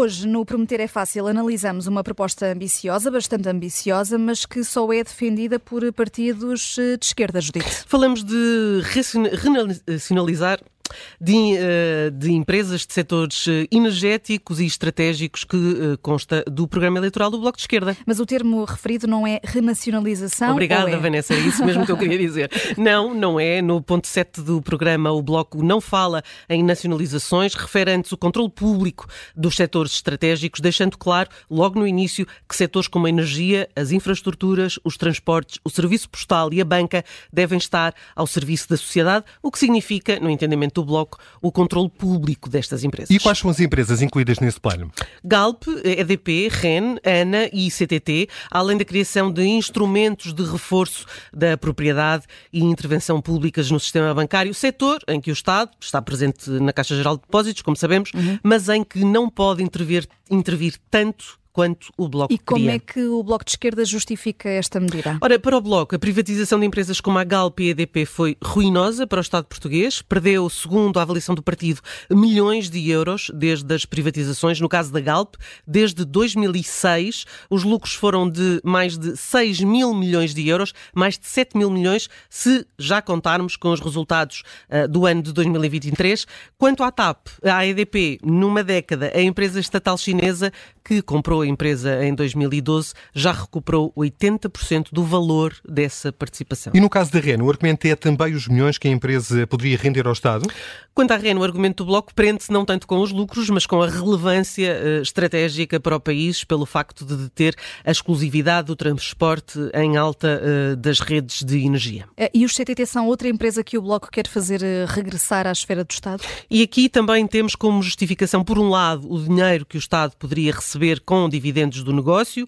Hoje, no Prometer é Fácil, analisamos uma proposta ambiciosa, bastante ambiciosa, mas que só é defendida por partidos eh, de esquerda, Judite. Falamos de racionalizar de, eh, de, empresas de setores eh, energéticos e estratégicos que eh, consta do programa eleitoral do Bloco de Esquerda. Mas o termo referido não é renacionalização? Obrigada, é? Vanessa, é isso mesmo que eu queria dizer. Não, não é. No ponto 7 do programa, o Bloco não fala em nacionalizações, refere antes o controle público dos setores estratégicos, deixando claro, logo no início, que setores como a energia, as infraestruturas, os transportes, o serviço postal e a banca devem estar ao serviço da sociedade, o que significa, no entendimento do Bloco o controle público destas empresas. E quais são as empresas incluídas nesse plano? Galp, EDP, REN, ANA e CTT, além da criação de instrumentos de reforço da propriedade e intervenção públicas no sistema bancário, setor em que o Estado está presente na Caixa Geral de Depósitos, como sabemos, uhum. mas em que não pode intervir, intervir tanto quanto o Bloco E como queria. é que o Bloco de Esquerda justifica esta medida? Ora, para o Bloco, a privatização de empresas como a Galp e a EDP foi ruinosa para o Estado português. Perdeu, segundo a avaliação do partido, milhões de euros desde as privatizações. No caso da Galp, desde 2006, os lucros foram de mais de 6 mil milhões de euros, mais de 7 mil milhões, se já contarmos com os resultados uh, do ano de 2023. Quanto à TAP, à EDP, numa década, a empresa estatal chinesa que comprou a empresa em 2012 já recuperou 80% do valor dessa participação. E no caso da REN, o argumento é também os milhões que a empresa poderia render ao Estado? Quanto à REN, o argumento do Bloco prende-se não tanto com os lucros, mas com a relevância uh, estratégica para o país pelo facto de deter a exclusividade do transporte em alta uh, das redes de energia. Eh, e os CTT são outra empresa que o Bloco quer fazer regressar à esfera do Estado? E aqui também temos como justificação, por um lado, o dinheiro que o Estado poderia receber com dividendos do negócio.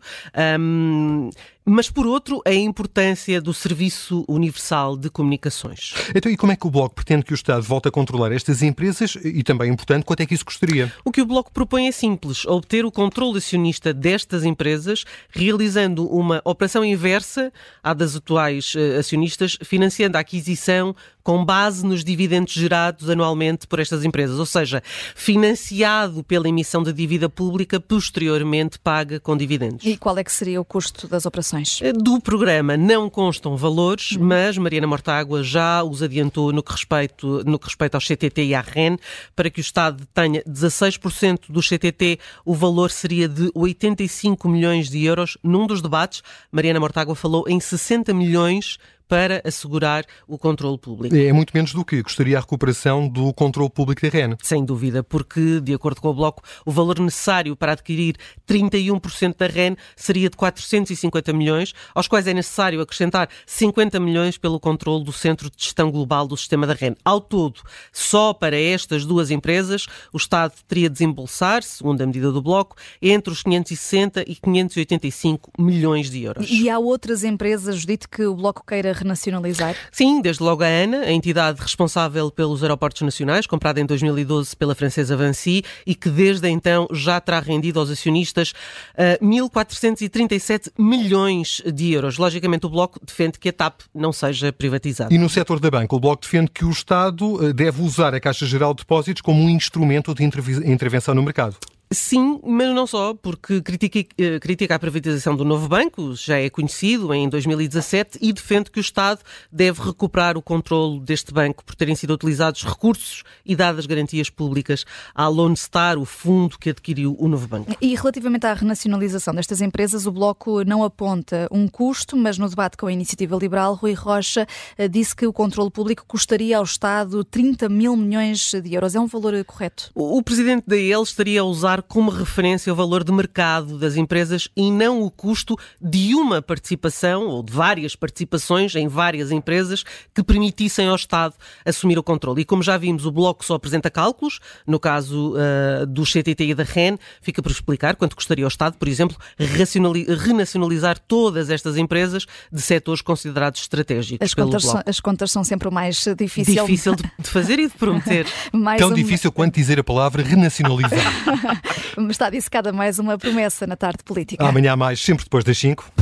Um, mas por outro, a importância do Serviço Universal de Comunicações. Então, e como é que o Bloco pretende que o Estado volte a controlar estas empresas e também, importante, quanto é que isso custaria? O que o Bloco propõe é simples, obter o controle acionista destas empresas, realizando uma operação inversa à das atuais uh, acionistas, financiando a aquisição com base nos dividendos gerados anualmente por estas empresas, ou seja, financiado pela emissão de dívida pública, posteriormente paga com dividendos. E qual é que seria o custo das operações? Eh, do programa não constam valores, uhum. mas Mariana Mortágua já os adiantou no que, respeito, no que respeita ao CTT e à REN. Para que o Estado tenha 16% do CTT, o valor seria de 85 milhões de euros. Num dos debates, Mariana Mortágua falou em 60 milhões para assegurar o controle público. É muito menos do que gostaria a recuperação do controle público da REN. Sem dúvida, porque, de acordo com o Bloco, o valor necessário para adquirir 31% da REN seria de 450 milhões, aos quais é necessário acrescentar 50 milhões pelo controle do Centro de Gestão Global do Sistema da REN. Ao todo, só para estas duas empresas, o Estado teria de desembolsar, segundo a medida do Bloco, entre os 560 e 585 milhões de euros. E há outras empresas, dito que o Bloco queira renacionalizar? Sim, desde logo a ANA, a entidade responsável pelos aeroportos nacionais, comprada em 2012 pela francesa Vinci e que desde então já terá rendido aos acionistas uh, eh, 1.437 milhões de euros. Logicamente, o Bloco defende que a TAP não seja privatizada. E no setor da banca, o Bloco defende que o Estado eh, deve usar a Caixa Geral de Depósitos como um instrumento de intervenção no mercado. Sim, mas não só, porque critica, eh, critica a privatização do novo banco, já é conhecido em 2017, e defende que o Estado deve recuperar o controle deste banco por terem sido utilizados recursos e dadas garantias públicas à Lone Star, o fundo que adquiriu o novo banco. E relativamente à renacionalização destas empresas, o Bloco não aponta um custo, mas no debate com a Iniciativa Liberal, Rui Rocha eh, disse que o controle público custaria ao Estado 30 mil milhões de euros. É um valor correto? O, o presidente da EL estaria a usar como referência o valor de mercado das empresas e não o custo de uma participação ou de várias participações em várias empresas que permitissem ao Estado assumir o controle. E como já vimos, o Bloco só apresenta cálculos, no caso uh, do CTT e da REN, fica por explicar quanto custaria ao Estado, por exemplo, renacionalizar todas estas empresas de setores considerados estratégicos. As, contas são, as contas são sempre o mais difícil. Difícil de, de fazer e de prometer. Tão um... difícil quanto dizer a palavra renacionalizar. Está dissecada mais uma promessa na tarde política. Amanhã mais, sempre depois das 5.